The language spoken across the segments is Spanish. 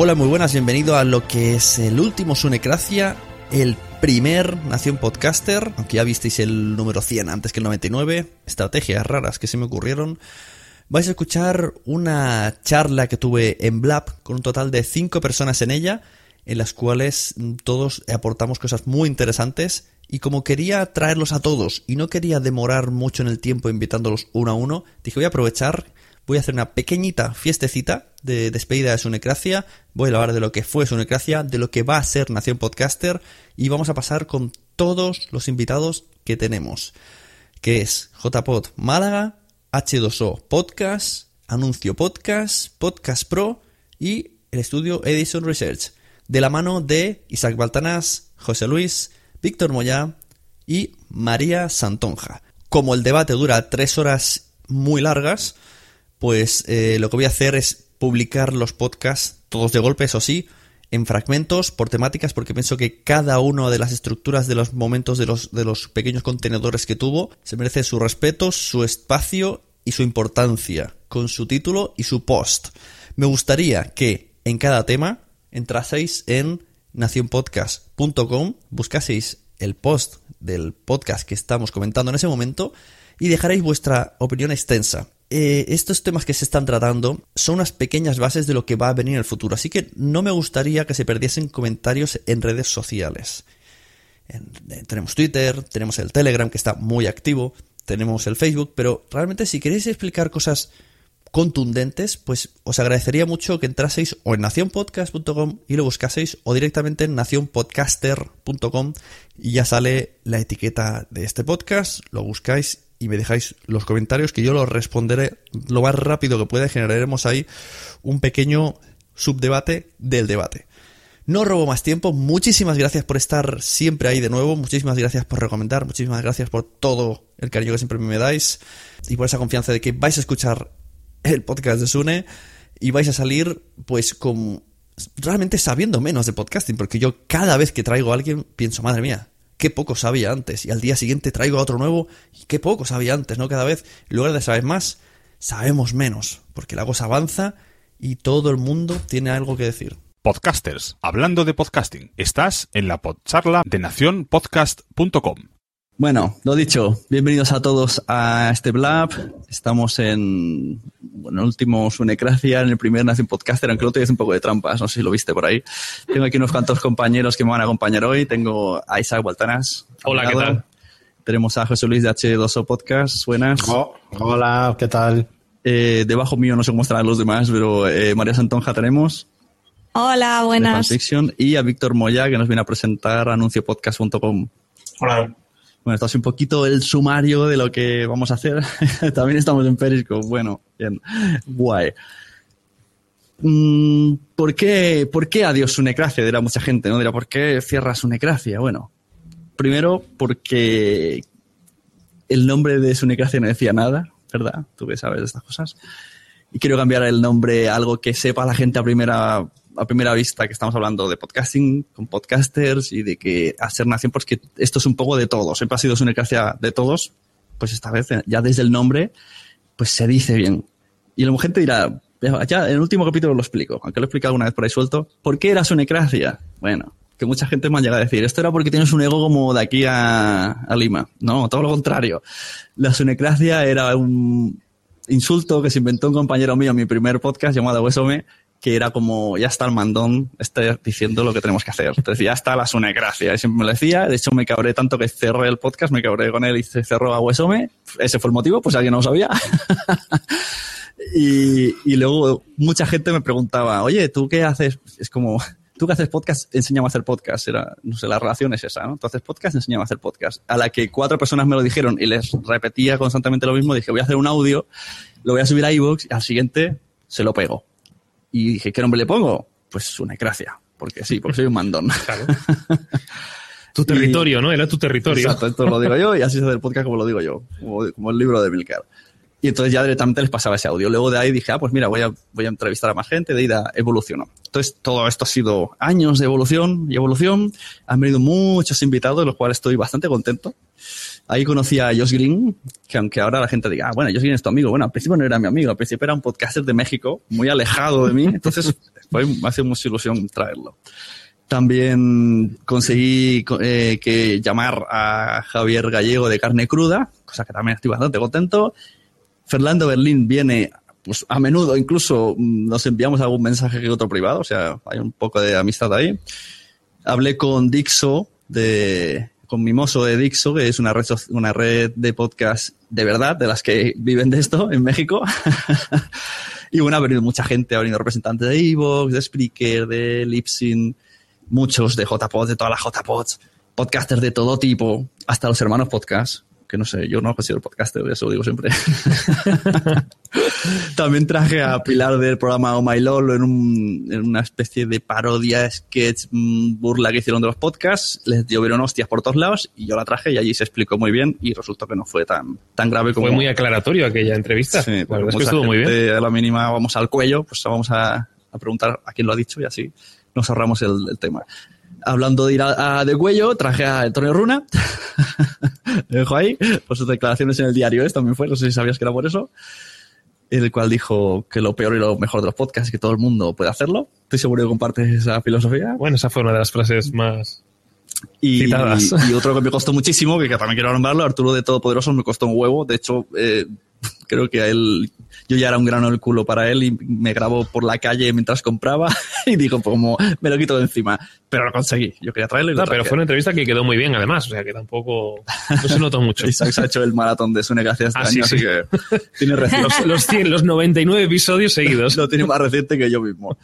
Hola, muy buenas, bienvenido a lo que es el último Sunecracia, el primer Nación Podcaster, aunque ya visteis el número 100 antes que el 99, estrategias raras que se me ocurrieron. Vais a escuchar una charla que tuve en Blab con un total de 5 personas en ella, en las cuales todos aportamos cosas muy interesantes. Y como quería traerlos a todos y no quería demorar mucho en el tiempo invitándolos uno a uno, dije voy a aprovechar voy a hacer una pequeñita fiestecita de despedida de Sunecracia. Voy a hablar de lo que fue Sunecracia, de lo que va a ser Nación Podcaster y vamos a pasar con todos los invitados que tenemos, que es JPod Málaga, H2O Podcast, Anuncio Podcast, Podcast Pro y el estudio Edison Research, de la mano de Isaac Baltanás, José Luis, Víctor Moyá y María Santonja. Como el debate dura tres horas muy largas, pues eh, lo que voy a hacer es publicar los podcasts, todos de golpe, eso sí, en fragmentos, por temáticas, porque pienso que cada una de las estructuras de los momentos de los, de los pequeños contenedores que tuvo se merece su respeto, su espacio y su importancia, con su título y su post. Me gustaría que en cada tema entraseis en nacionpodcast.com, buscaseis el post del podcast que estamos comentando en ese momento y dejaréis vuestra opinión extensa eh, estos temas que se están tratando son unas pequeñas bases de lo que va a venir en el futuro, así que no me gustaría que se perdiesen comentarios en redes sociales. En, tenemos Twitter, tenemos el Telegram que está muy activo, tenemos el Facebook, pero realmente si queréis explicar cosas contundentes, pues os agradecería mucho que entraseis o en nacionpodcast.com y lo buscaseis o directamente en nacionpodcaster.com y ya sale la etiqueta de este podcast, lo buscáis y me dejáis los comentarios que yo los responderé lo más rápido que pueda generaremos ahí un pequeño subdebate del debate. No robo más tiempo, muchísimas gracias por estar siempre ahí de nuevo, muchísimas gracias por recomendar, muchísimas gracias por todo el cariño que siempre me dais y por esa confianza de que vais a escuchar el podcast de Sune y vais a salir pues con realmente sabiendo menos de podcasting, porque yo cada vez que traigo a alguien pienso, madre mía, qué poco sabía antes. Y al día siguiente traigo otro nuevo y qué poco sabía antes, ¿no? Cada vez, en lugar de saber más, sabemos menos. Porque la cosa avanza y todo el mundo tiene algo que decir. Podcasters, hablando de podcasting, estás en la podcharla de nacionpodcast.com. Bueno, lo dicho, bienvenidos a todos a este Blab. Estamos en bueno, el último Sunecracia, en el primer Nación Podcaster, aunque lo otro es un poco de trampas, no sé si lo viste por ahí. Tengo aquí unos cuantos compañeros que me van a acompañar hoy. Tengo a Isaac Baltanas. Hola, ¿qué tal? Tenemos a José Luis de H2O Podcast. Buenas. Oh, hola, ¿qué tal? Eh, debajo mío no sé cómo estarán los demás, pero eh, María Santonja tenemos. Hola, buenas. Y a Víctor Moya, que nos viene a presentar anunciopodcast.com. Hola. Bueno, esto es un poquito el sumario de lo que vamos a hacer. También estamos en Periscope. Bueno, bien. Guay. mm, ¿por, qué, ¿por qué adiós Sunecracia? Dirá mucha gente, ¿no? Dirá, ¿por qué cierras Sunecracia? Bueno, primero porque el nombre de Sunecracia no decía nada, ¿verdad? Tú que sabes de estas cosas. Y quiero cambiar el nombre a algo que sepa la gente a primera, a primera vista que estamos hablando de podcasting, con podcasters y de que hacer nación, porque esto es un poco de todos. Siempre ha sido Sunecracia de todos, pues esta vez ya desde el nombre, pues se dice bien. Y la gente dirá, ya en el último capítulo lo explico, aunque lo he explicado alguna vez por ahí suelto. ¿Por qué era Sunecracia? Bueno, que mucha gente me ha llegado a decir, esto era porque tienes un ego como de aquí a, a Lima. No, todo lo contrario. La Sunecracia era un insulto que se inventó un compañero mío en mi primer podcast llamado Huesome, que era como, ya está el mandón, está diciendo lo que tenemos que hacer. Entonces, ya está la sunecracia. Y siempre me lo decía. De hecho, me cabré tanto que cerré el podcast, me cabré con él y se cerró a Huesome. Ese fue el motivo, pues alguien no lo sabía. y, luego mucha gente me preguntaba, oye, ¿tú qué haces? Es como, tú que haces podcast, enséñame a hacer podcast. Era, no sé, la relación es esa, ¿no? Tú haces podcast, enséñame a hacer podcast. A la que cuatro personas me lo dijeron y les repetía constantemente lo mismo, dije, voy a hacer un audio, lo voy a subir a iVoox y al siguiente se lo pego. Y dije, ¿qué nombre le pongo? Pues una gracia, porque sí, porque soy un mandón. Claro. tu territorio, y, ¿no? Era tu territorio. Exacto, esto lo digo yo y así se hace el podcast como lo digo yo, como, como el libro de Milcar. Y entonces ya directamente les pasaba ese audio. Luego de ahí dije, ah, pues mira, voy a, voy a entrevistar a más gente, de ida evolucionó. Entonces todo esto ha sido años de evolución y evolución. Han venido muchos invitados, de los cuales estoy bastante contento. Ahí conocí a Josh Green, que aunque ahora la gente diga, ah, bueno, Josh Green es tu amigo. Bueno, al principio no era mi amigo, al principio era un podcaster de México, muy alejado de mí. Entonces fue, me ha sido mucha ilusión traerlo. También conseguí eh, que llamar a Javier Gallego de Carne Cruda, cosa que también estoy bastante contento. Fernando Berlín viene pues a menudo incluso nos enviamos algún mensaje que otro privado, o sea, hay un poco de amistad ahí. Hablé con Dixo, de, con Mimoso de Dixo, que es una red, una red de podcast de verdad, de las que viven de esto en México. y bueno, ha venido mucha gente, ha venido representantes de Evox, de Spreaker, de Lipsyn, muchos de JPods, de todas las JPods, podcasters de todo tipo, hasta los hermanos podcast que no sé, yo no considero podcaster, eso lo digo siempre. También traje a Pilar del programa Oh My Lolo en, un, en una especie de parodia, sketch, burla que hicieron de los podcasts. Les llovieron hostias por todos lados y yo la traje y allí se explicó muy bien y resultó que no fue tan, tan grave como... Fue muy aclaratorio aquella entrevista. Sí, la verdad es que estuvo muy bien. A la mínima vamos al cuello, pues vamos a, a preguntar a quién lo ha dicho y así nos ahorramos el, el tema hablando de ir a, a, de cuello, traje a Antonio Runa. dejo ahí. Por sus declaraciones en el diario es también fue, no sé si sabías que era por eso. El cual dijo que lo peor y lo mejor de los podcasts es que todo el mundo puede hacerlo. Estoy seguro que compartes esa filosofía. Bueno, esa fue una de las frases más. Y, y otro que me costó muchísimo, que, que también quiero nombrarlo, Arturo de Todopoderosos me costó un huevo. De hecho, eh, creo que a él yo ya era un grano del culo para él y me grabó por la calle mientras compraba y digo, pues como me lo quito de encima. Pero lo conseguí. Yo quería traerlo y lo no, Pero fue una entrevista que quedó muy bien, además. O sea, que tampoco no se notó mucho. Isaac se ha hecho el maratón de su negación este ah, año, sí, que tiene. Los, los, 100, los 99 episodios seguidos. lo tiene más reciente que yo mismo.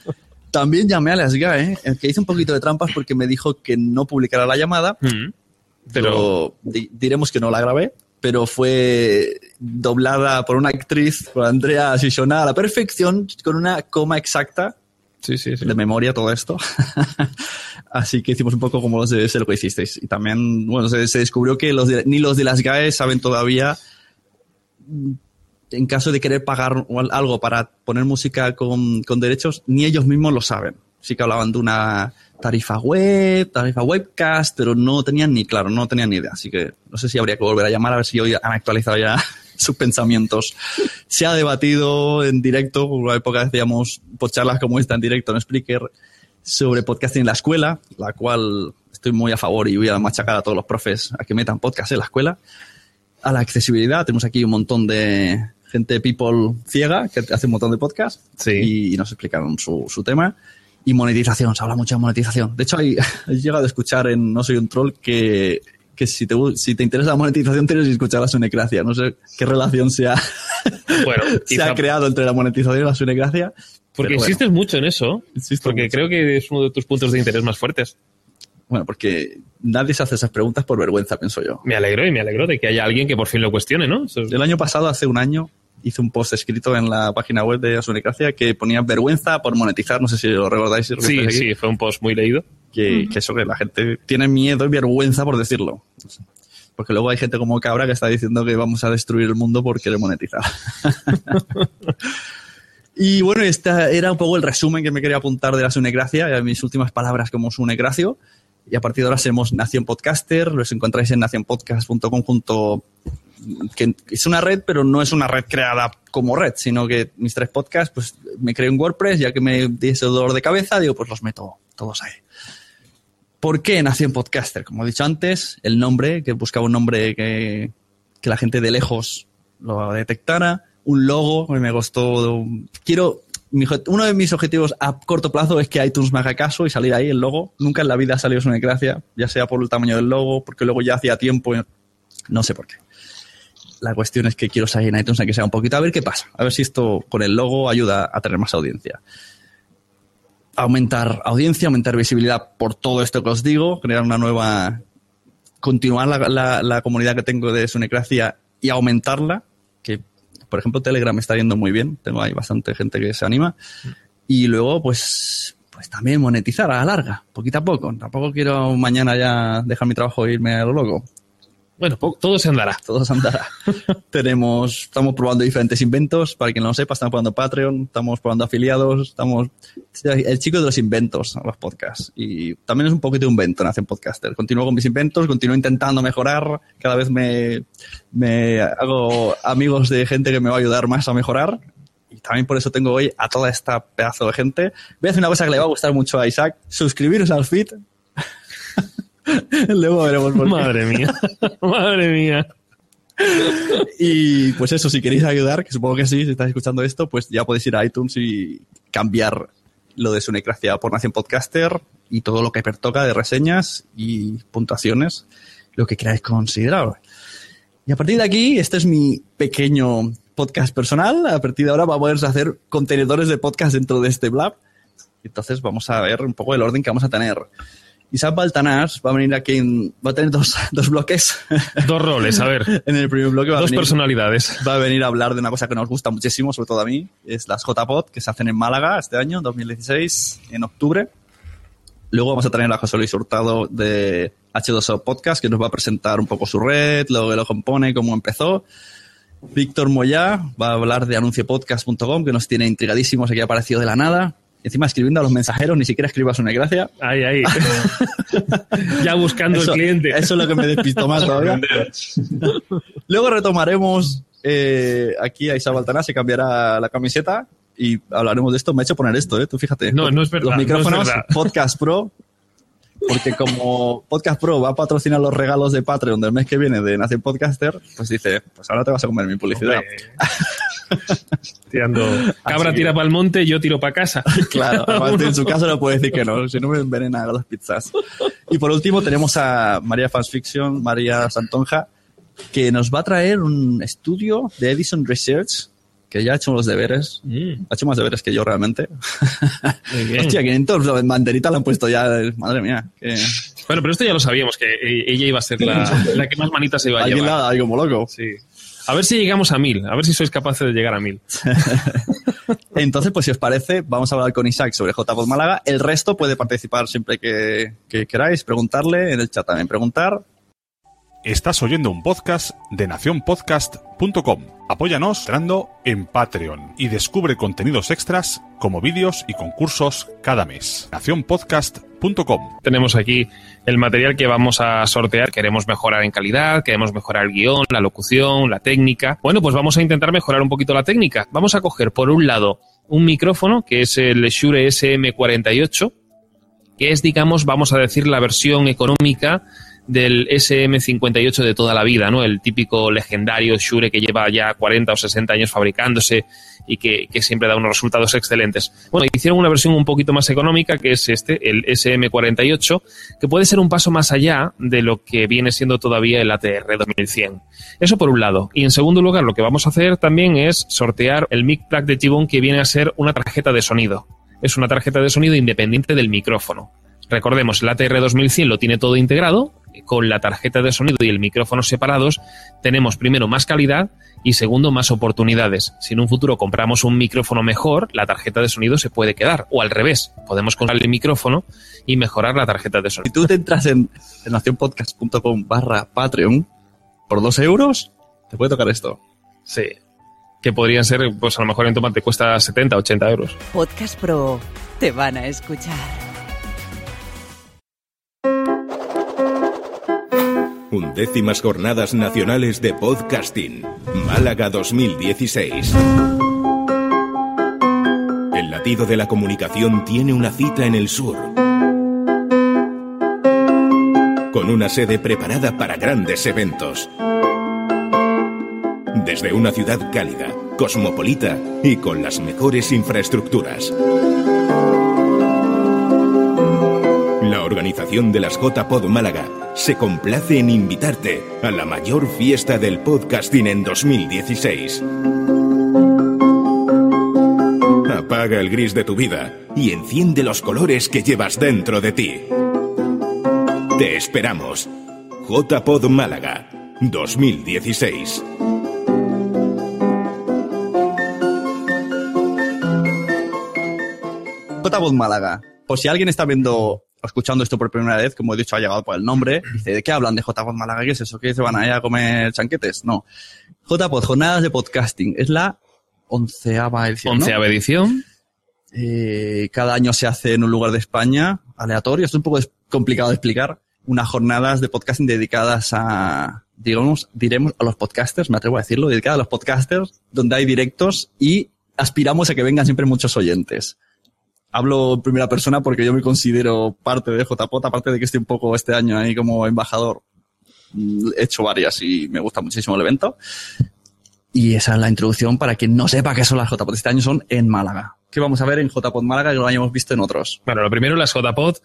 También llamé a Las Guy, ¿eh? que hice un poquito de trampas porque me dijo que no publicara la llamada. Mm, pero di diremos que no la grabé pero fue doblada por una actriz, por Andrea Sisona, a la perfección, con una coma exacta. Sí, sí, sí. De memoria todo esto. Así que hicimos un poco como los de lo que hicisteis. Y también, bueno, se, se descubrió que los de, ni los de las GAE saben todavía, en caso de querer pagar algo para poner música con, con derechos, ni ellos mismos lo saben. Sí que hablaban de una tarifa web, tarifa webcast, pero no tenían ni claro, no tenían ni idea. Así que no sé si habría que volver a llamar a ver si hoy han actualizado ya sus pensamientos. Se ha debatido en directo, por una época decíamos por charlas como esta en directo en Spreaker, sobre podcasting en la escuela, la cual estoy muy a favor y voy a machacar a todos los profes a que metan podcast en la escuela. A la accesibilidad, tenemos aquí un montón de gente people ciega que hace un montón de podcasts sí. y nos explicaron su, su tema y monetización, se habla mucho de monetización. De hecho, hay, he llegado a escuchar en No Soy un Troll que, que si, te, si te interesa la monetización tienes que escuchar la sunecracia. No sé qué relación se ha, bueno, se ha creado entre la monetización y la sunecracia. Porque insistes bueno, mucho en eso. Porque mucho. creo que es uno de tus puntos de interés más fuertes. Bueno, porque nadie se hace esas preguntas por vergüenza, pienso yo. Me alegro y me alegro de que haya alguien que por fin lo cuestione, ¿no? El año pasado, hace un año, hice un post escrito en la página web de Asunecracia que ponía vergüenza por monetizar, no sé si lo recordáis. si lo Sí, sí, fue un post muy leído. Que, que eso, que la gente tiene miedo y vergüenza por decirlo. Porque luego hay gente como Cabra que está diciendo que vamos a destruir el mundo por querer monetizar. y bueno, este era un poco el resumen que me quería apuntar de la Sunecracia, y mis últimas palabras como Sunecracio. Y a partir de ahora seremos Nación Podcaster, los encontráis en nacionpodcast.com junto que es una red, pero no es una red creada como red, sino que mis tres podcasts, pues me creo en WordPress, ya que me di ese dolor de cabeza, digo, pues los meto todos ahí. ¿Por qué Nación Podcaster? Como he dicho antes, el nombre, que buscaba un nombre que, que la gente de lejos lo detectara, un logo, me costó... Quiero... uno de mis objetivos a corto plazo es que iTunes me haga caso y salir ahí el logo. Nunca en la vida ha salido una gracia, ya sea por el tamaño del logo, porque luego ya hacía tiempo, no sé por qué. La cuestión es que quiero salir en iTunes, aunque sea un poquito, a ver qué pasa. A ver si esto con el logo ayuda a tener más audiencia. Aumentar audiencia, aumentar visibilidad por todo esto que os digo, crear una nueva. continuar la, la- comunidad que tengo de Sunecracia y aumentarla. Que, por ejemplo, Telegram está yendo muy bien. Tengo ahí bastante gente que se anima. Y luego, pues, pues también monetizar a la larga, poquito a poco. Tampoco quiero mañana ya dejar mi trabajo e irme a lo loco. Bueno, todo se andará. Todo se andará. Tenemos, estamos probando diferentes inventos. Para quien no lo sepa, estamos probando Patreon, estamos probando afiliados, estamos. El chico de los inventos, los podcasts. Y también es un poquito un invento, Nación Podcaster. Continúo con mis inventos, continúo intentando mejorar. Cada vez me, me hago amigos de gente que me va a ayudar más a mejorar. Y también por eso tengo hoy a toda esta pedazo de gente. Voy a hacer una cosa que le va a gustar mucho a Isaac. Suscribiros al feed. Luego veremos por qué. Madre mía. Madre mía. Y pues eso, si queréis ayudar, que supongo que sí, si estáis escuchando esto, pues ya podéis ir a iTunes y cambiar lo de Sunecracia por Nación Podcaster y todo lo que pertoca de reseñas y puntuaciones, lo que queráis considerar. Y a partir de aquí, este es mi pequeño podcast personal. A partir de ahora va a hacer contenedores de podcast dentro de este blab. Entonces vamos a ver un poco el orden que vamos a tener. Isaac Baltanás va a venir aquí, en- va a tener dos, dos bloques. Dos roles, a ver. En el primer bloque va a Dos venir- personalidades. va a venir a hablar de una cosa que nos gusta muchísimo, sobre todo a mí, es las JPod que se hacen en Málaga este año, 2016, en octubre. Luego vamos a tener a José Luis Hurtado de H2O Podcast, que nos va a presentar un poco su red, lo que lo compone, cómo empezó. Víctor Moyá va a hablar de anunciopodcast.com, que nos tiene intrigadísimos, aquí ha aparecido de la nada. Encima escribiendo a los mensajeros, ni siquiera escribas una gracia. Ahí, ahí. ya buscando Eso- el cliente. Eso es lo que me despistó más todavía. Luego retomaremos eh, aquí a Isabel Baltaná, se cambiará la camiseta y hablaremos de esto. Me ha hecho poner esto, ¿eh? Tú fíjate. No, no es verdad, Los no micrófonos, verdad. Podcast Pro. Porque como Podcast Pro va a patrocinar los regalos de Patreon del mes que viene de Nación Podcaster, pues dice, pues ahora te vas a comer mi publicidad. Tirando. Cabra Así tira para el monte, yo tiro para casa. Claro, en su caso no puede decir que no, si no me envenena las pizzas. Y por último tenemos a María Fans Fiction, María Santonja, que nos va a traer un estudio de Edison Research, que ya ha hecho los deberes. Mm, Ha hecho más deberes que yo realmente. Hostia, 500 banderitas le han puesto ya. Madre mía. Que... Bueno, pero esto ya lo sabíamos, que eh, ella iba a ser la, la que más manitas se iba a Alguien llevar. la ahí como loco. Sí. A ver si llegamos a mil, a ver si sois capaces de llegar a mil. Entonces, pues si os parece, vamos a hablar con Isaac sobre JPod Málaga. El resto puede participar siempre que, que queráis, preguntarle en el chat también. Preguntar, Estás oyendo un podcast de nacionpodcast.com. Apóyanos entrando en Patreon y descubre contenidos extras como vídeos y concursos cada mes. nacionpodcast.com. Tenemos aquí el material que vamos a sortear. Queremos mejorar en calidad, queremos mejorar el guion, la locución, la técnica. Bueno, pues vamos a intentar mejorar un poquito la técnica. Vamos a coger, por un lado, un micrófono que es el Shure SM48, que es, digamos, vamos a decir, la versión económica del SM58 de toda la vida, ¿no? El típico legendario Shure que lleva ya 40 o 60 años fabricándose y que, siempre da unos resultados excelentes. Bueno, hicieron una versión un poquito más económica, que es este, el SM48, que puede ser un paso más allá de lo que viene siendo todavía el ATR 2100. Eso por un lado. Y en segundo lugar, lo que vamos a hacer también es sortear el mic plug de T-Bone que viene a ser una tarjeta de sonido. Es una tarjeta de sonido independiente del micrófono. Recordemos, el ATR 2100 lo tiene todo integrado con la tarjeta de sonido y el micrófono separados, tenemos primero más calidad y segundo más oportunidades. Si en un futuro compramos un micrófono mejor, la tarjeta de sonido se puede quedar. O al revés, podemos comprar el micrófono y mejorar la tarjeta de sonido. Si tú te entras en, en nacionpodcast.com barra Patreon por dos euros, te puede tocar esto. Sí. Que podrían ser, pues a lo mejor en Tomate cuesta 70, 80 euros. Podcast Pro. Te van a escuchar. Undécimas Jornadas Nacionales de Podcasting. Málaga 2016. El latido de la comunicación tiene una cita en el sur. Con una sede preparada para grandes eventos. Desde una ciudad cálida, cosmopolita y con las mejores infraestructuras. Organización de las JPod Málaga se complace en invitarte a la mayor fiesta del podcasting en 2016. Apaga el gris de tu vida y enciende los colores que llevas dentro de ti. Te esperamos. JPod Málaga 2016. JPod Málaga. Por si alguien está viendo escuchando esto por primera vez, como he dicho, ha llegado por el nombre, dice, ¿de qué hablan de JPod Málaga? ¿Qué es eso? ¿Qué se van a ir a comer chanquetes? No. JPod, Jornadas de Podcasting, es la onceava edición. ¿no? Onceava edición. Eh, cada año se hace en un lugar de España, aleatorio, es un poco complicado de explicar, unas jornadas de podcasting dedicadas a, digamos, diremos a los podcasters, me atrevo a decirlo, dedicadas a los podcasters, donde hay directos y aspiramos a que vengan siempre muchos oyentes. Hablo en primera persona porque yo me considero parte de JPOT, aparte de que estoy un poco este año ahí como embajador. He hecho varias y me gusta muchísimo el evento. Y esa es la introducción para quien no sepa qué son las JPOT. Este año son en Málaga. ¿Qué vamos a ver en JPOT Málaga que lo hayamos visto en otros? Bueno, lo primero, las JPod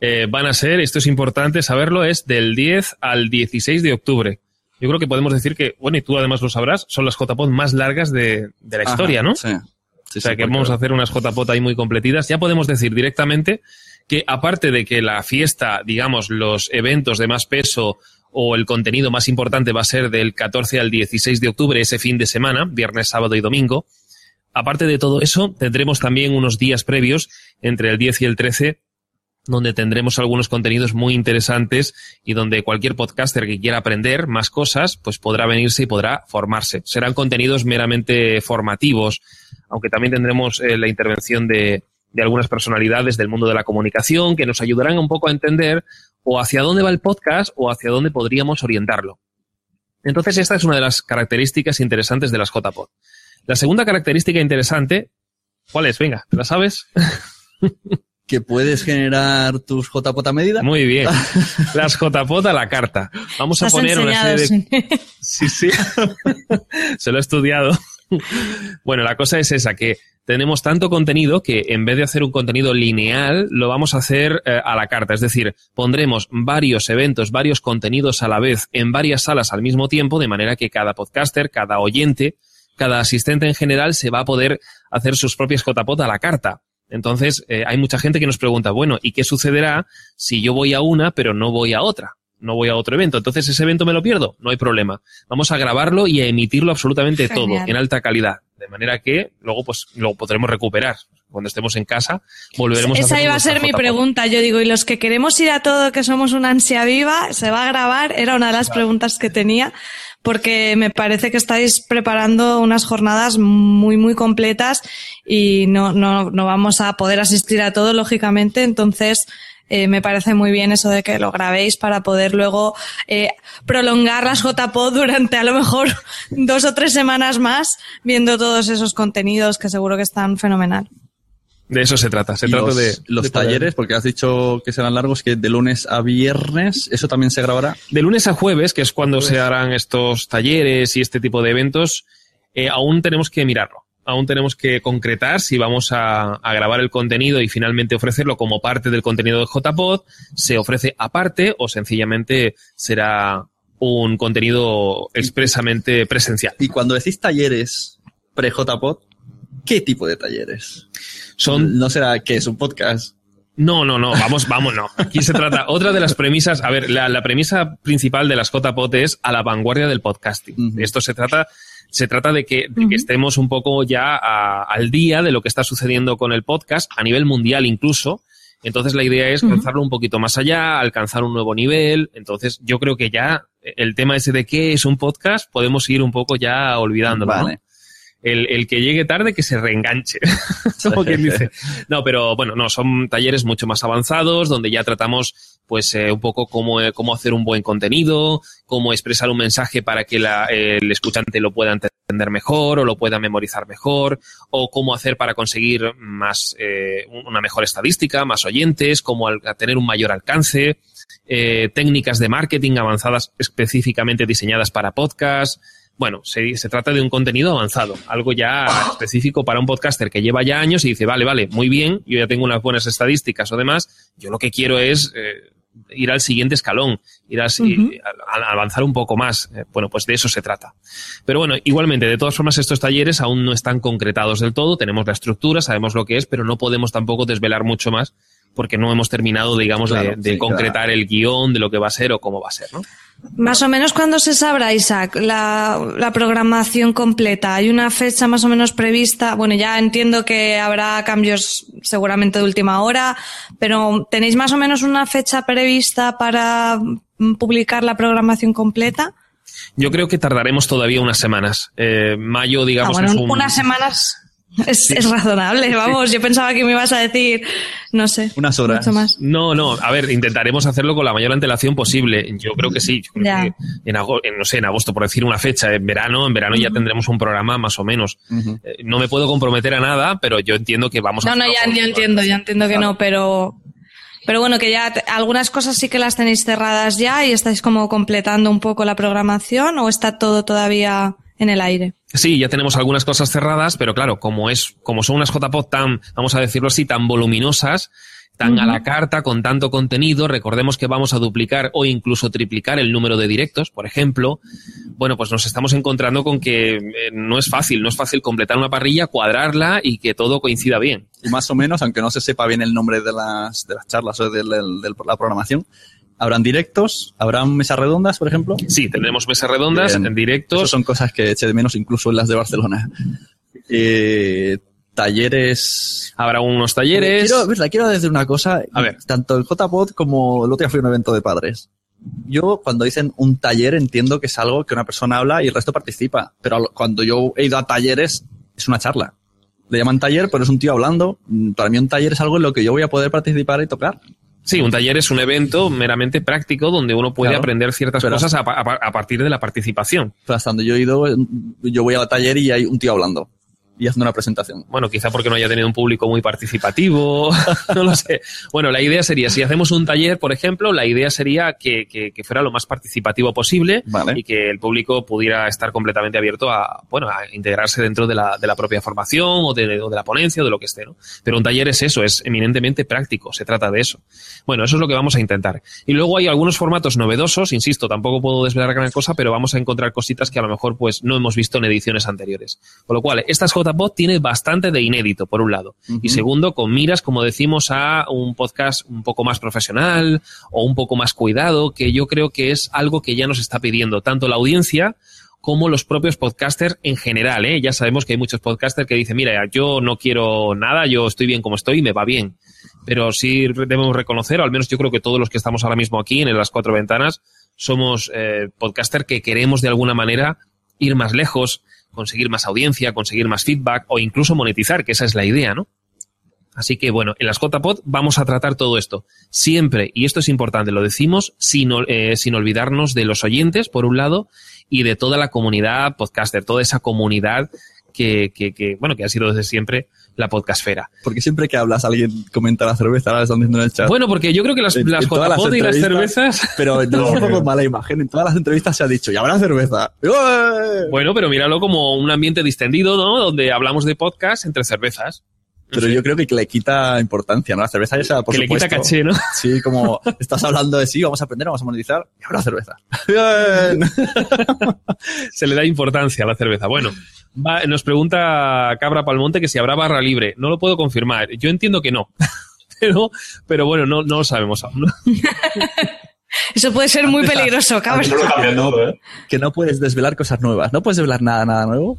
eh, van a ser, esto es importante saberlo, es del 10 al 16 de octubre. Yo creo que podemos decir que, bueno, y tú además lo sabrás, son las JPod más largas de, de la Ajá, historia, ¿no? Sí. Sí, o sea sí, que vamos a hacer unas JPOT ahí muy completitas. Ya podemos decir directamente que aparte de que la fiesta, digamos, los eventos de más peso o el contenido más importante va a ser del 14 al 16 de octubre, ese fin de semana, viernes, sábado y domingo, aparte de todo eso, tendremos también unos días previos, entre el 10 y el 13, donde tendremos algunos contenidos muy interesantes y donde cualquier podcaster que quiera aprender más cosas, pues podrá venirse y podrá formarse. Serán contenidos meramente formativos, aunque también tendremos eh, la intervención de, de algunas personalidades del mundo de la comunicación que nos ayudarán un poco a entender o hacia dónde va el podcast o hacia dónde podríamos orientarlo. Entonces, esta es una de las características interesantes de las JPod. La segunda característica interesante, ¿cuál es? Venga, ¿la sabes? que puedes generar tus JPOT a medida. Muy bien. Las JPOT a la carta. Vamos a poner una serie de... sí. Sí, sí. Se lo he estudiado. Bueno, la cosa es esa, que tenemos tanto contenido que en vez de hacer un contenido lineal, lo vamos a hacer eh, a la carta. Es decir, pondremos varios eventos, varios contenidos a la vez en varias salas al mismo tiempo, de manera que cada podcaster, cada oyente, cada asistente en general se va a poder hacer sus propias JPOT a la carta. Entonces, eh, hay mucha gente que nos pregunta, bueno, ¿y qué sucederá si yo voy a una pero no voy a otra? No voy a otro evento. Entonces, ¿ese evento me lo pierdo? No hay problema. Vamos a grabarlo y a emitirlo absolutamente Genial. todo, en alta calidad. De manera que luego, pues, lo podremos recuperar. Cuando estemos en casa, volveremos a Esa iba a ser mi pregunta. Yo digo, ¿y los que queremos ir a todo, que somos una ansia viva, se va a grabar? Era una de las preguntas que tenía, porque me parece que estáis preparando unas jornadas muy, muy completas y no, no, no vamos a poder asistir a todo, lógicamente. Entonces, eh, me parece muy bien eso de que lo grabéis para poder luego eh, prolongar las JPod durante a lo mejor dos o tres semanas más, viendo todos esos contenidos que seguro que están fenomenal. De eso se trata. Se trata los, de los de talleres, porque has dicho que serán largos, que de lunes a viernes, ¿eso también se grabará? De lunes a jueves, que es cuando se harán estos talleres y este tipo de eventos, eh, aún tenemos que mirarlo. Aún tenemos que concretar si vamos a, a grabar el contenido y finalmente ofrecerlo como parte del contenido de JPod, se ofrece aparte o sencillamente será un contenido expresamente presencial. Y cuando decís talleres pre-JPOT, ¿qué tipo de talleres? Son No será que es un podcast. No, no, no, vamos, vamos, no. Aquí se trata, otra de las premisas, a ver, la, la premisa principal de las JPOT es a la vanguardia del podcasting. Esto se trata, se trata de que, de que estemos un poco ya a- al día de lo que está sucediendo con el podcast, a nivel mundial incluso. Entonces la idea es lanzarlo un poquito más allá, alcanzar un nuevo nivel. Entonces yo creo que ya el tema ese de qué es un podcast podemos ir un poco ya olvidándolo. ¿no? Vale. El, el que llegue tarde que se reenganche. Como quien dice. No, pero bueno, no, son talleres mucho más avanzados donde ya tratamos pues eh, un poco cómo, eh, cómo hacer un buen contenido, cómo expresar un mensaje para que la- el escuchante lo pueda entender mejor o lo pueda memorizar mejor, o cómo hacer para conseguir más eh, una mejor estadística, más oyentes, cómo al- tener un mayor alcance, eh, técnicas de marketing avanzadas específicamente diseñadas para podcast. Bueno, se, se trata de un contenido avanzado, algo ya específico para un podcaster que lleva ya años y dice, vale, vale, muy bien, yo ya tengo unas buenas estadísticas o demás, yo lo que quiero es eh, ir al siguiente escalón, ir a, Ujú. a- a avanzar un poco más. Eh, bueno, pues de eso se trata. Pero bueno, igualmente, de todas formas, estos talleres aún no están concretados del todo, tenemos la estructura, sabemos lo que es, pero no podemos tampoco desvelar mucho más porque no hemos terminado, digamos, Claro, de, de sí, concretar el guion de lo que va a ser o cómo va a ser, ¿no? Más o menos cuándo se sabrá, Isaac, la, la programación completa. ¿Hay una fecha más o menos prevista? Bueno, ya entiendo que habrá cambios seguramente de última hora, pero ¿tenéis más o menos una fecha prevista para publicar la programación completa? Yo creo que tardaremos todavía unas semanas. Eh, mayo, Ah, digamos, bueno, es un... unas semanas es, Sí. es razonable, vamos. Yo pensaba que me ibas a decir, no sé. Unas horas. Mucho más. No, no, a ver, intentaremos hacerlo con la mayor antelación posible. Yo creo que sí. Yo creo Ya. que en agosto, no sé, en agosto, por decir una fecha, en verano, en verano ya tendremos un programa más o menos. Eh, no me puedo comprometer a nada, pero yo entiendo que vamos a No, no, ya, ya entiendo, ya entiendo que no, pero, pero bueno, que ya algunas cosas sí que las tenéis cerradas ya y estáis como completando un poco la programación o está todo todavía en el aire. Sí, ya tenemos algunas cosas cerradas, pero claro, como es, como son unas JPOD tan, vamos a decirlo así, tan voluminosas, tan a la carta, con tanto contenido, recordemos que vamos a duplicar o incluso triplicar el número de directos, por ejemplo. Bueno, pues nos estamos encontrando con que eh, no es fácil, no es fácil completar una parrilla, cuadrarla y que todo coincida bien. Y más o menos, aunque no se sepa bien el nombre de las, de las charlas o de, la programación, habrán directos, habrán mesas redondas, por ejemplo. Sí, tendremos mesas redondas en directos. Son cosas que eché de menos incluso en las de Barcelona. Eh, talleres. Habrá unos talleres. Quiero, verdad, quiero decir una cosa. A ver. Tanto el JPod como el otro día fui a un evento de padres. Yo, cuando dicen un taller, entiendo que es algo que una persona habla y el resto participa. Pero cuando yo he ido a talleres, es una charla. Le llaman taller, pero es un tío hablando. Mm, Para mí un taller es algo en lo que yo voy a poder participar y tocar. Sí, un taller es un evento meramente práctico donde uno puede Claro. aprender ciertas cosas a, a a partir de la participación. Pero hasta donde yo he ido, yo voy al taller y hay un tío hablando y haciendo una presentación. Bueno, quizá porque no haya tenido un público muy participativo, no lo sé. Bueno, la idea sería, si hacemos un taller, por ejemplo, la idea sería que, que- que fuera lo más participativo posible y que el público pudiera estar completamente abierto a, bueno, a integrarse dentro de la, de la propia formación o de, o de la ponencia o de lo que esté, ¿no? Pero un taller es eso, es eminentemente práctico, se trata de eso. Bueno, eso es lo que vamos a intentar. Y luego hay algunos formatos novedosos, insisto, tampoco puedo desvelar gran cosa, pero vamos a encontrar cositas que a lo mejor pues no hemos visto en ediciones anteriores. Con lo cual, estas JPod tiene bastante de inédito, por un lado. Y segundo, con miras, como decimos, a un podcast un poco más profesional o un poco más cuidado, que yo creo que es algo que ya nos está pidiendo tanto la audiencia como los propios podcasters en general. ¿eh? Ya sabemos que hay muchos podcasters que dicen, mira, yo no quiero nada, yo estoy bien como estoy y me va bien. Pero sí debemos reconocer, o al menos yo creo que todos los que estamos ahora mismo aquí en las cuatro ventanas, somos eh, podcasters que queremos de alguna manera ir más lejos, conseguir más audiencia, conseguir más feedback o incluso monetizar, que esa es la idea, ¿no? Así que bueno, en las JPod vamos a tratar todo esto. Siempre, y esto es importante, lo decimos sin, eh, sin olvidarnos de los oyentes, por un lado, y de toda la comunidad podcaster, toda esa comunidad que, que, que, bueno, que ha sido desde siempre la podcastfera. Porque siempre que hablas, alguien comenta la cerveza, ahora lo están diciendo en el chat. Bueno, porque yo creo que las, En- las en y las cervezas... Pero no es un poco mala imagen. En todas las entrevistas se ha dicho, ya habrá cerveza. Bueno, pero míralo como un ambiente distendido, ¿no? Donde hablamos de podcast entre cervezas. Pero yo creo que le quita importancia, ¿no? La cerveza ya sea, por Que le quita caché, ¿no? Sí, como estás hablando de sí, vamos a aprender, vamos a monetizar, y habrá cerveza. Bien. Se le da importancia a la cerveza. Bueno, va- nos pregunta Cabra Palmonte que si habrá barra libre. No lo puedo confirmar. Yo entiendo que no. pero, pero bueno, no, no lo sabemos aún. Eso puede ser muy peligroso, cabrón. Que no puedes desvelar cosas nuevas. No puedes desvelar nada, nada nuevo.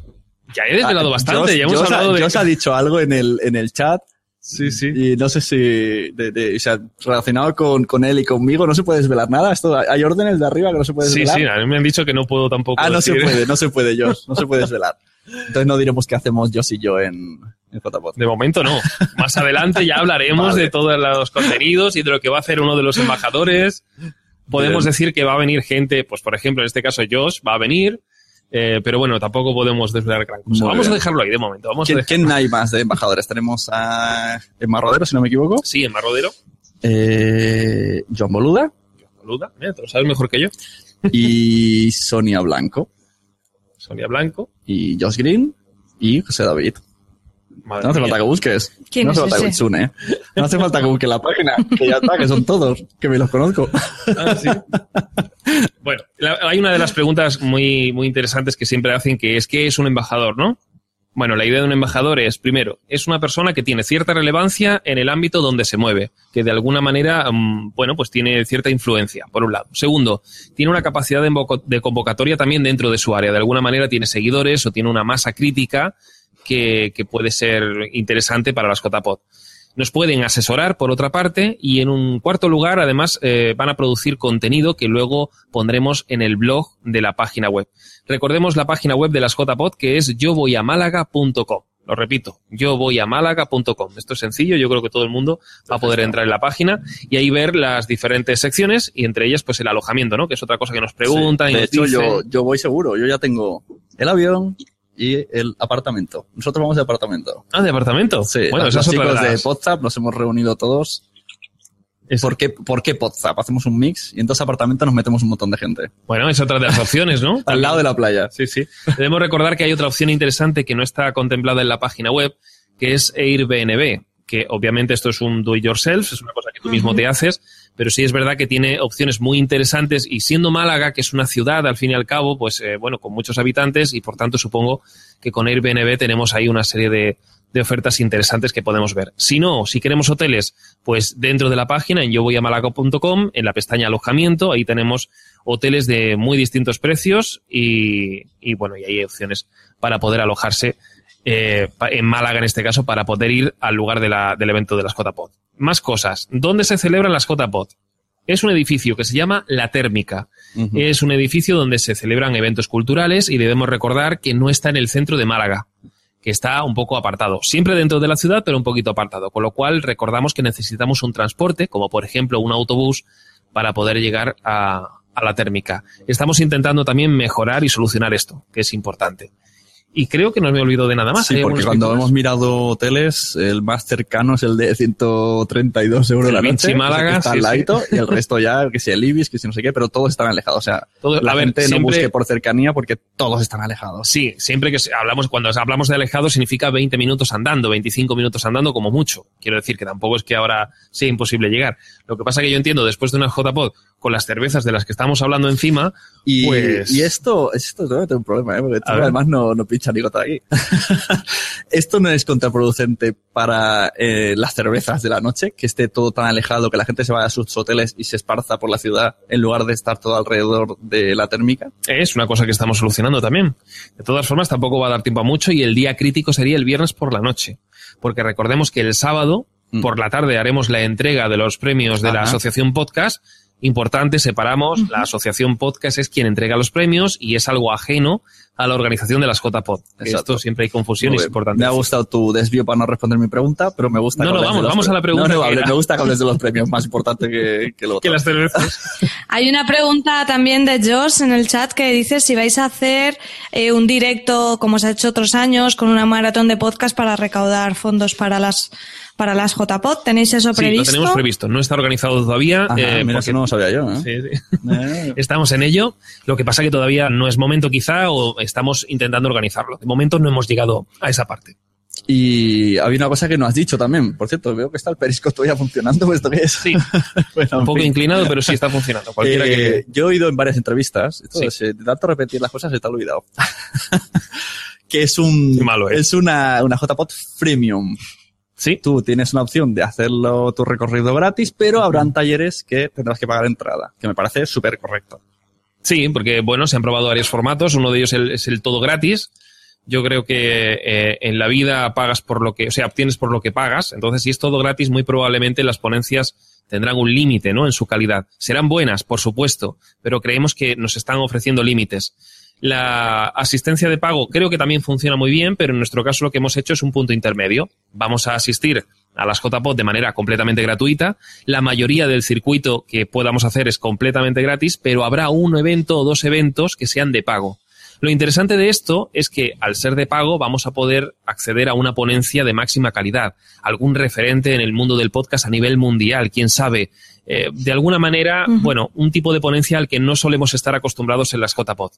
Ya he desvelado Ah, bastante, Josh- ya hemos Josh ha- hablado de... Josh ha dicho algo en el, en el chat. Sí, sí. Y no sé si, de, de- o sea, relacionado con, con él y conmigo, no se puede desvelar nada. Esto, hay órdenes de arriba que no se puede Sí, desvelar. sí, a mí me han dicho que no puedo tampoco Ah, no se puede, no se puede, Josh. No se puede desvelar. Entonces no diremos qué hacemos Josh y yo en, en JPod. De momento no. Más adelante ya hablaremos Vale. de todos los contenidos y de lo que va a hacer uno de los embajadores. Podemos Bien. decir que va a venir gente, pues por ejemplo, en este caso Josh va a venir, eh, pero bueno, tampoco podemos desvelar gran cosa. Muy Vamos a dejarlo ahí de momento. Vamos ¿Quién, quién hay más de embajadores? Tenemos a Emma Rodero, si no me equivoco. Sí, en Marrodero. Eh, John Boluda Saluda, mira, tú lo sabes mejor que yo. y Sonia Blanco Sonia Blanco. y Josh Green y José David. Madre no hace mía. falta que busques. ¿Quién no hace es falta que ¿eh? No hace falta que busques la página, que ya está, que son todos, que me los conozco. Ah, sí. Bueno, la- hay una de las preguntas muy, muy interesantes que siempre hacen, que es ¿qué es un embajador, no? Bueno, la idea de un embajador es, primero, es una persona que tiene cierta relevancia en el ámbito donde se mueve, que de alguna manera, mm, bueno, pues tiene cierta influencia, por un lado. Segundo, tiene una capacidad de convocatoria también dentro de su área. De alguna manera tiene seguidores o tiene una masa crítica que, que puede ser interesante para las JPOD. Nos pueden asesorar, por otra parte, y en un cuarto lugar, además, eh, van a producir contenido que luego pondremos en el blog de la página web. Recordemos la página web de las JPod, que es yovoyamálaga.com. Lo repito, yovoyamálaga.com. Esto es sencillo, yo creo que todo el mundo va a poder entrar en la página y ahí ver las diferentes secciones y entre ellas, pues el alojamiento, ¿no? Que es otra cosa que nos preguntan y de nos hecho, dicen. yo, yo voy seguro. Yo ya tengo el avión y el apartamento. Nosotros vamos de apartamento. Ah, de apartamento. Sí, bueno, los de chicos de, nos hemos reunido todos. ¿Por qué, ¿Por qué WhatsApp? Hacemos un mix y en dos apartamentos nos metemos un montón de gente. Bueno, es otra de las opciones, ¿no? Al lado de la playa. Sí, sí. Debemos recordar que hay otra opción interesante que no está contemplada en la página web, que es Airbnb, que obviamente esto es un do it yourself, es una cosa que tú mismo te haces, pero sí es verdad que tiene opciones muy interesantes y siendo Málaga, que es una ciudad al fin y al cabo, pues eh, bueno, con muchos habitantes y por tanto supongo que con Airbnb tenemos ahí una serie de, de ofertas interesantes que podemos ver. Si no, si queremos hoteles, pues dentro de la página en yovoyamalaga.com, en la pestaña alojamiento, ahí tenemos hoteles de muy distintos precios y, y, bueno, y hay opciones para poder alojarse eh, en Málaga en este caso para poder ir al lugar de la- del evento de las JPod. Más cosas. ¿Dónde se celebran las JPod? Es un edificio que se llama La Térmica. Es un edificio donde se celebran eventos culturales y debemos recordar que no está en el centro de Málaga, que está un poco apartado. Siempre dentro de la ciudad, pero un poquito apartado. Con lo cual recordamos que necesitamos un transporte, como por ejemplo un autobús, para poder llegar a, a la térmica. Estamos intentando también mejorar y solucionar esto, que es importante. Y creo que no me olvido de nada más. Sí, ¿Hay porque cuando hemos mirado hoteles, el más cercano es el de 132 euros El la noche. Málaga, está sí, al sí. ladito, y el resto ya, que si el Ibis, que si no sé qué, pero todos están alejados. O sea, Todo- la a ver, gente no busque por cercanía porque todos están alejados. Sí, siempre que hablamos, cuando hablamos de alejado significa 20 minutos andando, 25 minutos andando como mucho. Quiero decir que tampoco es que ahora sea imposible llegar. Lo que pasa que yo entiendo, después de una JPod, con las cervezas de las que estamos hablando encima, Y, pues... y esto, esto tengo un problema, ¿eh? porque tú además no, no gota aquí. esto no es contraproducente para eh, las cervezas de la noche, que esté todo tan alejado, que la gente se vaya a sus hoteles y se esparza por la ciudad en lugar de estar todo alrededor de la térmica. Es una cosa que estamos solucionando también. De todas formas, tampoco va a dar tiempo a mucho y el día crítico sería el viernes por la noche. Porque recordemos que el sábado, por la tarde, haremos la entrega de los premios de la. Asociación Podcast. Importante, separamos. La Asociación Podcast es quien entrega los premios y es algo ajeno a la organización de las JPod. Esto siempre hay confusión y es importante. Me ha gustado tu desvío para no responder mi pregunta, pero me gusta. No, que no, hables de vamos, los vamos a la premios. pregunta No, no, me gusta que hables de los premios, más importante que, que lo otro. Que las cervezas. Hay una pregunta también de Josh en el chat que dice si vais a hacer eh, un directo, como se ha hecho otros años, con una maratón de podcast para recaudar fondos para las para las JPod. ¿Tenéis eso Sí, previsto? lo tenemos previsto. No está organizado todavía. Ajá, eh, mira, porque- eso no lo sabía yo. ¿eh? Sí, sí. Eh, Estamos en ello. Lo que pasa que todavía no es momento quizá o estamos intentando organizarlo. De momento no hemos llegado a esa parte. Y había una cosa que no has dicho también. Por cierto, veo que está el perisco todavía funcionando. ¿o ¿Esto qué es? Sí, Bueno, un poco fin. inclinado, pero sí está funcionando. Cualquiera Eh, que... Yo he oído en varias entrevistas, entonces, Sí. eh, de tanto repetir las cosas se te ha olvidado. que es un Qué malo es. es una, una JPod freemium. Sí. Tú tienes una opción de hacerlo tu recorrido gratis, pero habrán talleres que tendrás que pagar entrada, que me parece súper correcto. Sí, porque bueno, se han probado varios formatos. Uno de ellos es el, es el todo gratis. Yo creo que eh, en la vida pagas por lo que, o sea, obtienes por lo que pagas. Entonces, si es todo gratis, muy probablemente las ponencias tendrán un límite, ¿no? En su calidad. Serán buenas, por supuesto, pero creemos que nos están ofreciendo límites. La asistencia de pago creo que también funciona muy bien, pero en nuestro caso lo que hemos hecho es un punto intermedio. Vamos a asistir a las JPOD de manera completamente gratuita. La mayoría del circuito que podamos hacer es completamente gratis, pero habrá un evento o dos eventos que sean de pago. Lo interesante de esto es que al ser de pago vamos a poder acceder a una ponencia de máxima calidad, algún referente en el mundo del podcast a nivel mundial, quién sabe. Eh, de alguna manera, bueno, un tipo de ponencia al que no solemos estar acostumbrados en las JPod.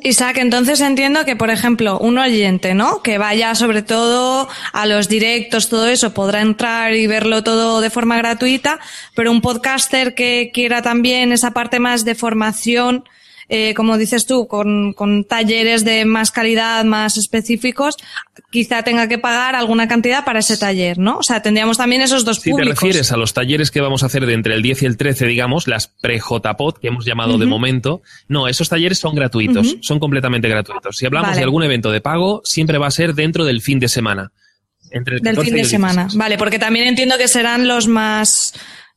Isaac, entonces entiendo que, por ejemplo, un oyente, ¿no? Que vaya sobre todo a los directos, todo eso, podrá entrar y verlo todo de forma gratuita, pero un podcaster que quiera también esa parte más de formación, eh, como dices tú, con, con talleres de más calidad, más específicos, quizá tenga que pagar alguna cantidad para ese taller, ¿no? O sea, tendríamos también esos dos Si te públicos. refieres a los talleres que vamos a hacer de entre el 10 y el 13, digamos, las pre-JPod que hemos llamado de momento, no, esos talleres son gratuitos, son completamente gratuitos. Si hablamos Vale. de algún evento de pago, siempre va a ser dentro del fin de semana. Entre el Del 14 fin de semana. 16. Vale, porque también entiendo que serán los más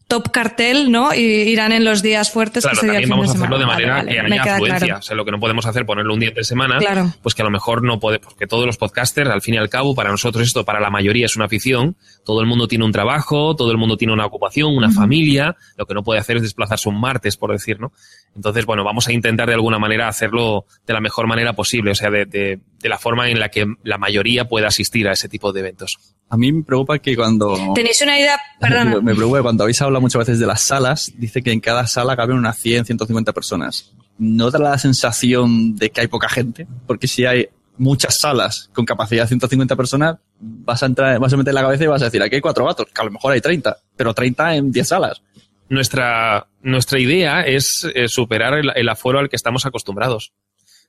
top cartel, ¿no? Y irán en los días fuertes Claro, que sería también vamos a hacerlo semana. de manera Vale, que vale, haya afluencia. claro. O sea, lo que no podemos hacer ponerlo un día de semana, Claro. pues que a lo mejor no puede, porque todos los podcasters, al fin y al cabo, para nosotros esto, para la mayoría es una afición. Todo el mundo tiene un trabajo, todo el mundo tiene una ocupación, una familia. Lo que no puede hacer es desplazarse un martes, por decir, ¿no? Entonces, bueno, vamos a intentar de alguna manera hacerlo de la mejor manera posible, o sea, de, de- de la forma en la que la mayoría pueda asistir a ese tipo de eventos. A mí me preocupa que cuando... ¿Tenéis una idea? Perdona. Me preocupa que cuando habéis hablado muchas veces de las salas, dice que en cada sala caben unas 100, 150 personas. ¿No da la sensación de que hay poca gente? Porque si hay muchas salas con capacidad de 150 personas, vas a entrar, vas a meter la cabeza y vas a decir, aquí hay cuatro gatos, que a lo mejor hay 30, pero 30 en 10 salas. nuestra, nuestra idea es eh, superar el, el aforo al que estamos acostumbrados.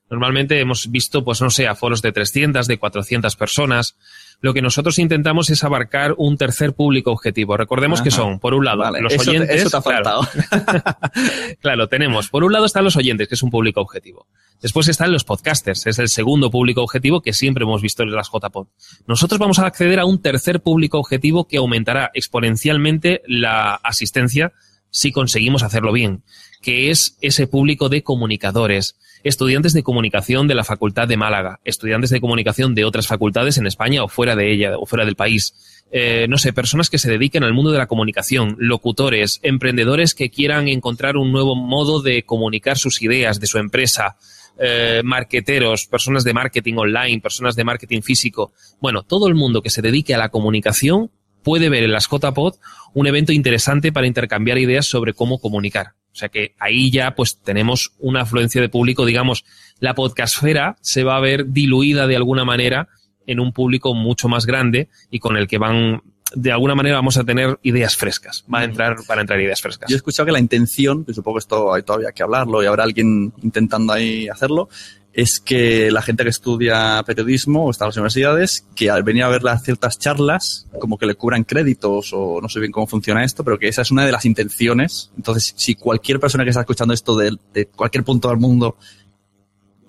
Normalmente hemos visto, pues no sé, aforos de 300, de 400 personas. Lo que nosotros intentamos es abarcar un tercer público objetivo. Recordemos que son, por un lado, Vale, los eso oyentes. eso te ha claro. faltado. claro, tenemos. Por un lado están los oyentes, que es un público objetivo. Después están los podcasters, es el segundo público objetivo que siempre hemos visto en las JPod. Nosotros vamos a acceder a un tercer público objetivo que aumentará exponencialmente la asistencia si conseguimos hacerlo bien, que es ese público de comunicadores, estudiantes de comunicación de la Facultad de Málaga, estudiantes de comunicación de otras facultades en España o fuera de ella o fuera del país. Eh, no sé, personas que se dediquen al mundo de la comunicación, locutores, emprendedores que quieran encontrar un nuevo modo de comunicar sus ideas de su empresa, eh, marqueteros, personas de marketing online, personas de marketing físico. Bueno, todo el mundo que se dedique a la comunicación puede ver en las JPod un evento interesante para intercambiar ideas sobre cómo comunicar. O sea que ahí ya pues tenemos una afluencia de público, digamos, la podcastfera se va a ver diluida de alguna manera en un público mucho más grande y con el que van, de alguna manera vamos a tener ideas frescas. Va a entrar, para entrar ideas frescas. Yo he escuchado que la intención, que supongo que esto hay todavía que hablarlo y habrá alguien intentando ahí hacerlo, es que la gente que estudia periodismo o está en las universidades, que al venir a ver las ciertas charlas, como que le cubran créditos o no sé bien cómo funciona esto, pero que esa es una de las intenciones. Entonces, si cualquier persona que está escuchando esto de, de cualquier punto del mundo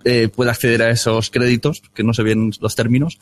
eh, puede acceder a esos créditos, que no sé bien los términos,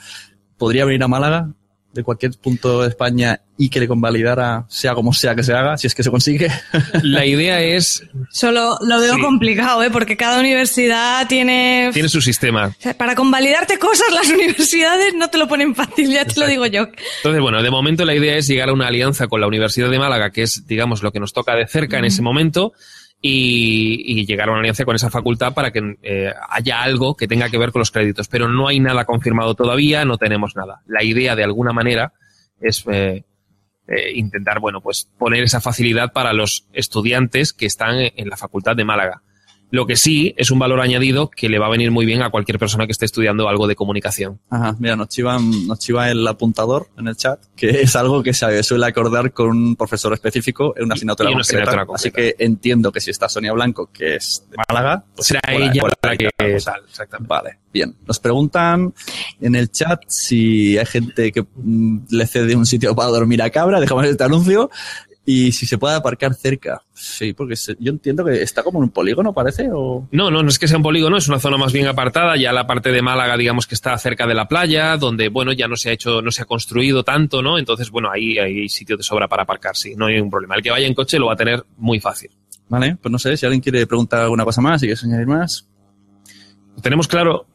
podría venir a Málaga de cualquier punto de España y que le convalidara, sea como sea que se haga, si es que se consigue. La idea es, Solo lo veo Sí. complicado, ¿eh? Porque cada universidad tiene... tiene su sistema. O sea, para convalidarte cosas, las universidades no te lo ponen fácil, ya te lo digo yo. Entonces, bueno, de momento la idea es llegar a una alianza con la Universidad de Málaga, que es, digamos, lo que nos toca de cerca en ese momento, y, y llegar a una alianza con esa facultad para que eh, haya algo que tenga que ver con los créditos. Pero no hay nada confirmado todavía, no tenemos nada. La idea, de alguna manera, es eh, eh, intentar, bueno, pues poner esa facilidad para los estudiantes que están en la facultad de Málaga. Lo que sí es un valor añadido que le va a venir muy bien a cualquier persona que esté estudiando algo de comunicación. Ajá, mira, nos chiva, nos chiva el apuntador en el chat, que es algo que se suele acordar con un profesor específico en una asignatura, Y una concreta. asignatura Así que entiendo que si está Sonia Blanco, que es de Málaga, pues Será por ella por la que tal, exactamente. Vale, bien. Nos preguntan en el chat si hay gente que mm, le cede un sitio para dormir a cabra, dejamos este anuncio, y si se puede aparcar cerca. Sí, porque se- yo entiendo que está como en un polígono, parece, o... No, no, no es que sea un polígono, es una zona más bien apartada. Ya la parte de Málaga, digamos que está cerca de la playa, donde, bueno, ya no se ha hecho, no se ha construido tanto, ¿no? Entonces, bueno, ahí hay sitio de sobra para aparcar, sí, no hay ningún problema. El que vaya en coche lo va a tener muy fácil. Vale, pues no sé, si alguien quiere preguntar alguna cosa más, si quieres añadir más. Tenemos claro.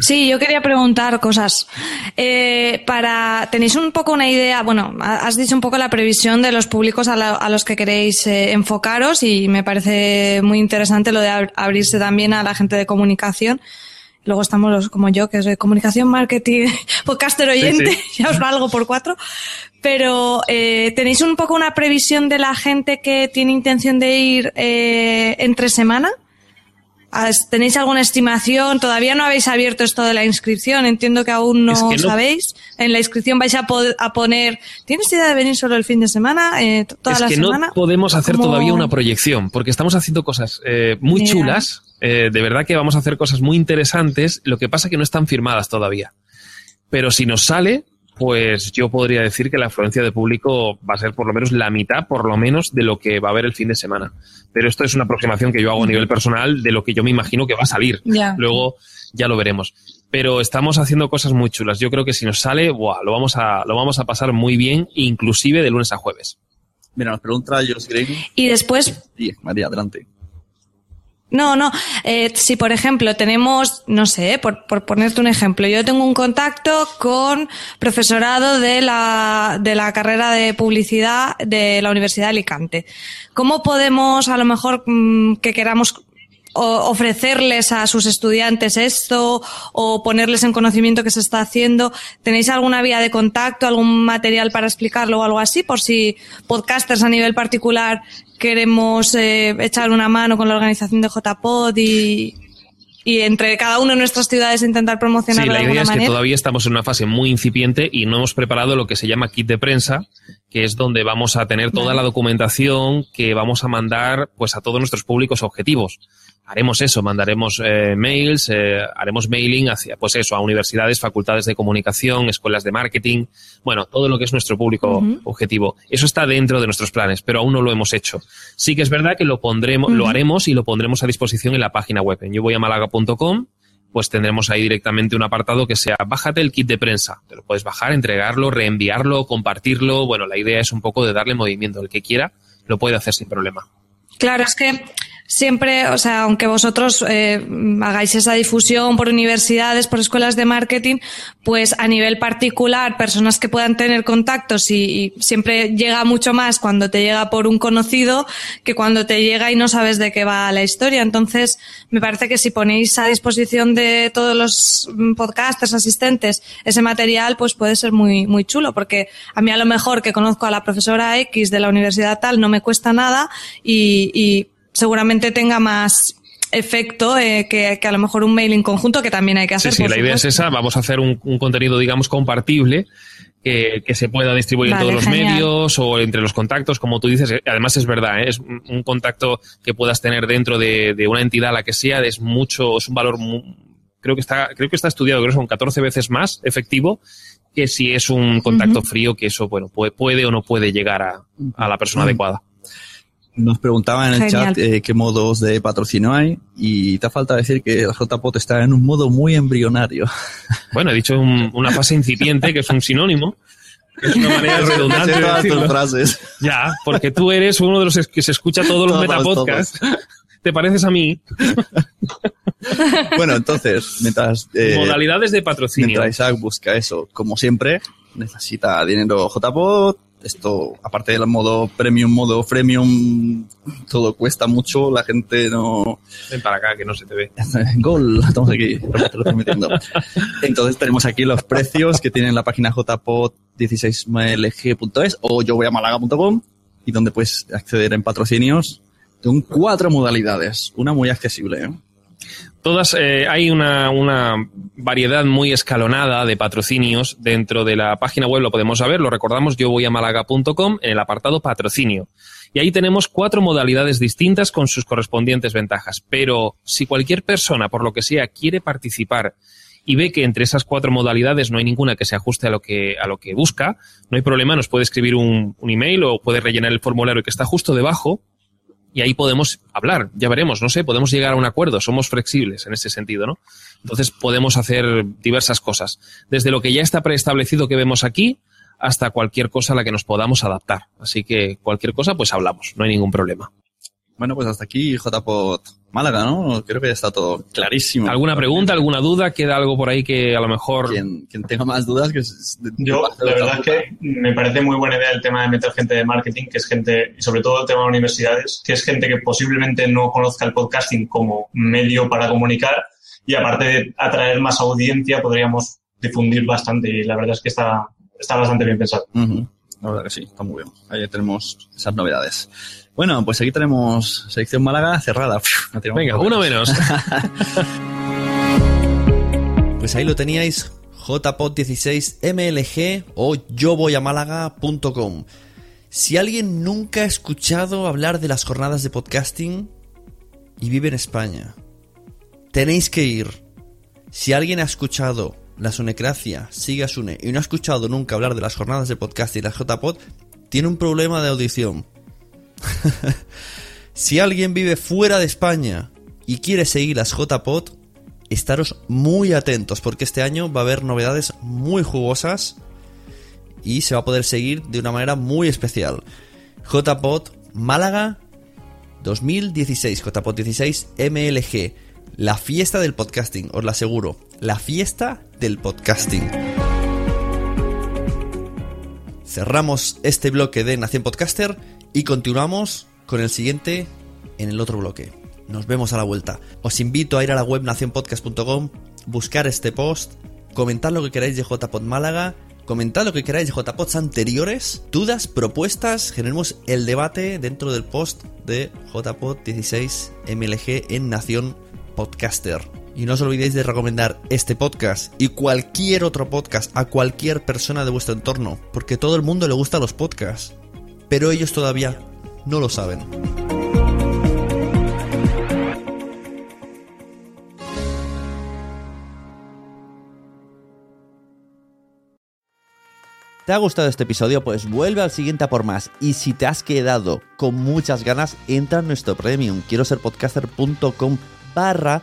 Sí, yo quería preguntar cosas. Eh, para tenéis un poco una idea, bueno, ha- has dicho un poco la previsión de los públicos a, la- a los que queréis eh, enfocaros y me parece muy interesante lo de ab- abrirse también a la gente de comunicación. Luego estamos los como yo, que es de comunicación, marketing, podcaster oyente, Sí, ya os valgo por cuatro. Pero eh, tenéis un poco una previsión de la gente que tiene intención de ir eh, entre semana. ¿Has- ¿Tenéis alguna estimación? Todavía no habéis abierto esto de la inscripción. Entiendo que aún no, Es que no- sabéis. En la inscripción vais a, poner, ¿tienes idea de venir solo el fin de semana? Eh, ¿Toda es la que semana? no podemos hacer ¿Cómo- todavía una proyección, porque estamos haciendo cosas eh, muy chulas. eh, de verdad que vamos a hacer cosas muy interesantes. Lo que pasa que no están firmadas todavía. Pero si nos sale, pues yo podría decir que la afluencia de público va a ser por lo menos la mitad, por lo menos, de lo que va a haber el fin de semana. Pero esto es una aproximación que yo hago a nivel personal de lo que yo me imagino que va a salir. Luego ya lo veremos. Pero estamos haciendo cosas muy chulas. Yo creo que si nos sale, ¡buah! lo vamos a, lo vamos a pasar muy bien, inclusive de lunes a jueves. Mira, nos pregunta Josh Green. Y después, Sí, María, adelante. No, no. Eh, si, por ejemplo, tenemos, no sé, por, por ponerte un ejemplo, yo tengo un contacto con profesorado de la, de la carrera de publicidad de la Universidad de Alicante. ¿Cómo podemos, a lo mejor, mm, que queramos ofrecerles a sus estudiantes esto o ponerles en conocimiento que se está haciendo? ¿Tenéis alguna vía de contacto, algún material para explicarlo o algo así? Por si podcasters a nivel particular queremos eh, echar una mano con la organización de JPod y, y entre cada uno de nuestras ciudades intentar Sí, promocionarlo la de idea es que todavía estamos en una fase muy incipiente y no hemos preparado lo que se llama kit de prensa, que es donde vamos a tener toda la documentación que vamos a mandar pues a todos nuestros públicos objetivos. Haremos eso, mandaremos eh, mails, eh, haremos mailing hacia, pues eso, a universidades, facultades de comunicación, escuelas de marketing, bueno, todo lo que es nuestro público objetivo. Eso está dentro de nuestros planes, pero aún no lo hemos hecho. Sí que es verdad que lo pondremos, lo haremos y lo pondremos a disposición en la página web, en yo voy a malaga.com pues tendremos ahí directamente un apartado que sea bájate el kit de prensa. Te lo puedes bajar, entregarlo, reenviarlo, compartirlo. Bueno, la idea es un poco de darle movimiento. El que quiera lo puede hacer sin problema. Claro, es que siempre, o sea, aunque vosotros eh, hagáis esa difusión por universidades, por escuelas de marketing, pues a nivel particular, personas que puedan tener contactos y, y siempre llega mucho más cuando te llega por un conocido que cuando te llega y no sabes de qué va la historia. Entonces, me parece que si ponéis a disposición de todos los mm, podcasters, asistentes, ese material, pues puede ser muy, muy chulo, porque a mí a lo mejor que conozco a la profesora X de la universidad tal no me cuesta nada y, y seguramente tenga más efecto eh, que, que a lo mejor un mailing conjunto que también hay que Sí, hacer. sí, por la idea es esa. Vamos a hacer un, un contenido, digamos, compartible. Que, que se pueda distribuir Vale, en todos los medios o entre los contactos, como tú dices. Eh, Además, es verdad, ¿eh? es un contacto que puedas tener dentro de, de una entidad, la que sea, es mucho, es un valor, creo que está, creo que está estudiado, creo que son 14 veces más efectivo que si es un contacto frío, que eso, bueno, puede, puede o no puede llegar a, a la persona adecuada. Nos preguntaban en el Genial. chat eh, qué modos de patrocinio hay y te falta decir que el JPOT está en un modo muy embrionario. Bueno, he dicho un- una fase incipiente, que es un sinónimo. que Es una manera redundante de todas tus decirlo. frases. Ya, porque tú eres uno de los que se escucha todos los Todos, metapodcasts. Te pareces a mí. bueno, entonces, mientras... eh, Modalidades de patrocinio. Mientras Isaac busca eso, como siempre, necesita dinero JPOT. Esto, aparte del modo premium, modo freemium, todo cuesta mucho, la gente no... Ven para acá, que no se te ve. Gol, estamos aquí, retransmitiendo. Entonces tenemos aquí los precios que tiene en la página jpot16mlg.es o yo voy a malaga.com y donde puedes acceder en patrocinios Son cuatro modalidades, una muy accesible. ¿eh? Todas, eh, hay una, una, variedad muy escalonada de patrocinios dentro de la página web, lo podemos saber, lo recordamos, yo voy a malaga.com en el apartado patrocinio. Y ahí tenemos cuatro modalidades distintas con sus correspondientes ventajas. Pero si cualquier persona, por lo que sea, quiere participar y ve que entre esas cuatro modalidades no hay ninguna que se ajuste a lo que, a lo que busca, no hay problema, nos puede escribir un, un email o puede rellenar el formulario que está justo debajo y ahí podemos hablar, ya veremos, no sé, podemos llegar a un acuerdo, somos flexibles en ese sentido, ¿no? Entonces podemos hacer diversas cosas, desde lo que ya está preestablecido que vemos aquí hasta cualquier cosa a la que nos podamos adaptar. Así que cualquier cosa, pues hablamos, no hay ningún problema. Bueno, pues hasta aquí JPOT Málaga, ¿no? Creo que ya está todo clarísimo. ¿Alguna pregunta, alguna duda? ¿Queda algo por ahí que a lo mejor... Quien, quien tenga más dudas que... Yo, la verdad es que me parece muy buena idea el tema de meter gente de marketing, que es gente, y sobre todo el tema de universidades, que es gente que posiblemente no conozca el podcasting como medio para comunicar y aparte de atraer más audiencia podríamos difundir bastante y la verdad es que está, está bastante bien pensado. Uh -huh. La verdad que sí, está muy bien. Ahí tenemos esas novedades. Bueno, pues aquí tenemos selección Málaga cerrada. No Venga, uno menos. pues ahí lo teníais, jpod16mlg o yo voy a málaga.com. Si alguien nunca ha escuchado hablar de las jornadas de podcasting y vive en España, tenéis que ir. Si alguien ha escuchado la Sunecracia, sigue a Sune, y no ha escuchado nunca hablar de las jornadas de podcasting y las JPod, tiene un problema de audición. si alguien vive fuera de España y quiere seguir las JPod, estaros muy atentos porque este año va a haber novedades muy jugosas y se va a poder seguir de una manera muy especial. JPod Málaga 2016, JPod 16 MLG, la fiesta del podcasting, os lo aseguro, la fiesta del podcasting. Cerramos este bloque de Nación Podcaster y continuamos con el siguiente en el otro bloque. Nos vemos a la vuelta. Os invito a ir a la web nacionpodcast.com, buscar este post, comentar lo que queráis de JPod Málaga, comentar lo que queráis de JPods anteriores, dudas, propuestas, generemos el debate dentro del post de JPod 16 MLG en Nación Podcaster. Y no os olvidéis de recomendar este podcast y cualquier otro podcast a cualquier persona de vuestro entorno, porque todo el mundo le gusta los podcasts, pero ellos todavía no lo saben. ¿Te ha gustado este episodio? Pues vuelve al siguiente a por más. Y si te has quedado con muchas ganas, entra en nuestro premium. Quiero ser podcaster.com barra